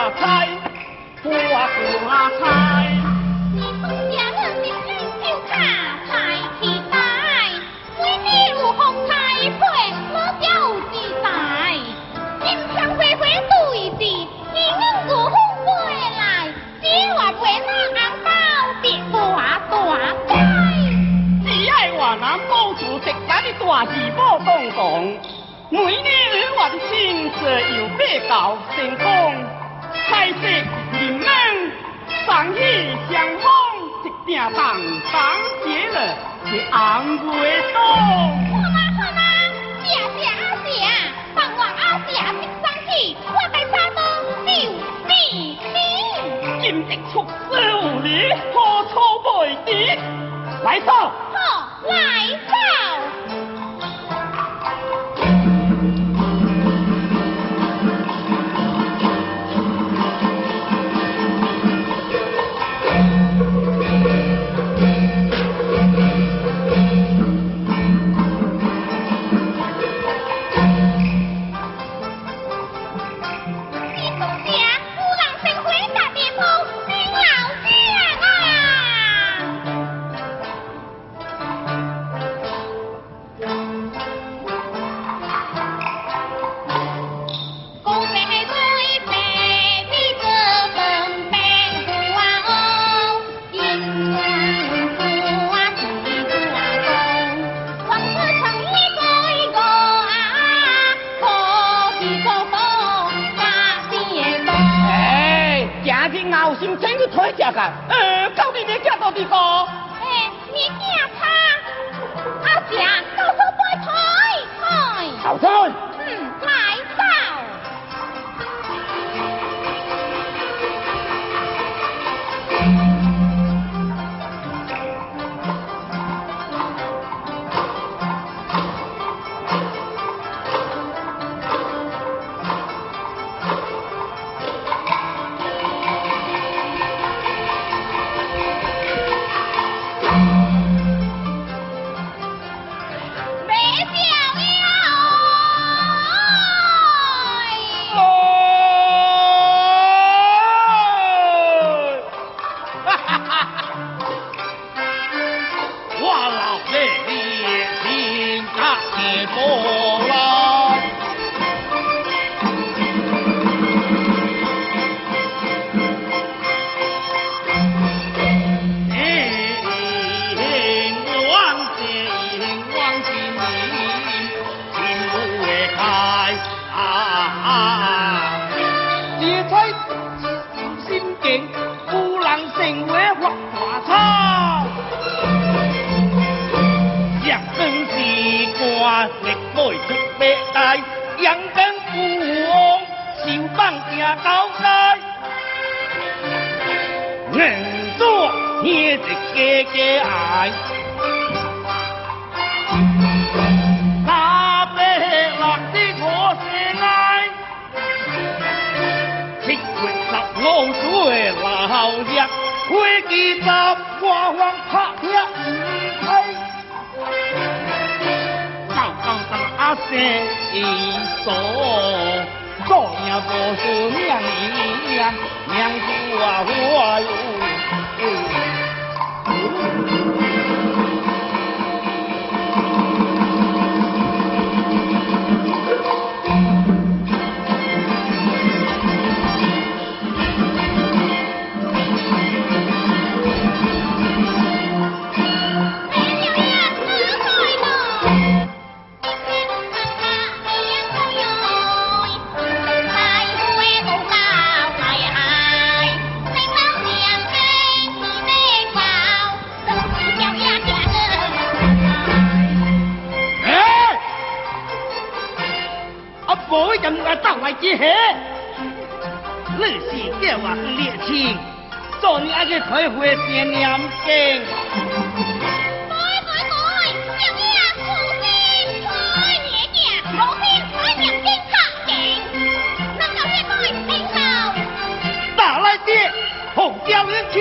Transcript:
花花开，花花开。你从家人的身就卡在期待，为你如红彩配，我就自在。今天回回对峙，一人过风回来，只话为那红包别大大乖。只爱华南保持直家的大字宝当当，每年日我的心事又比较成功，当当节了是红月多。好嘛好嘛，谢谢阿姐，帮我阿姐接上去，我在沙东就比你。今日出师无礼，何错未敌？来走。好，来走。家干。的波高街。硬做捏着家家爱，那白落的我是爱，七月十五水老热，花枝十花黄拍拼唔开。到到当阿生伊做，我是娘一样娘子啊我有耶嘿，你是叫我不热情，做你阿个退会是念经。对对对，今日破天开夜店，我边开两边煞劲，能有几多停留？哪来钱，红掉天。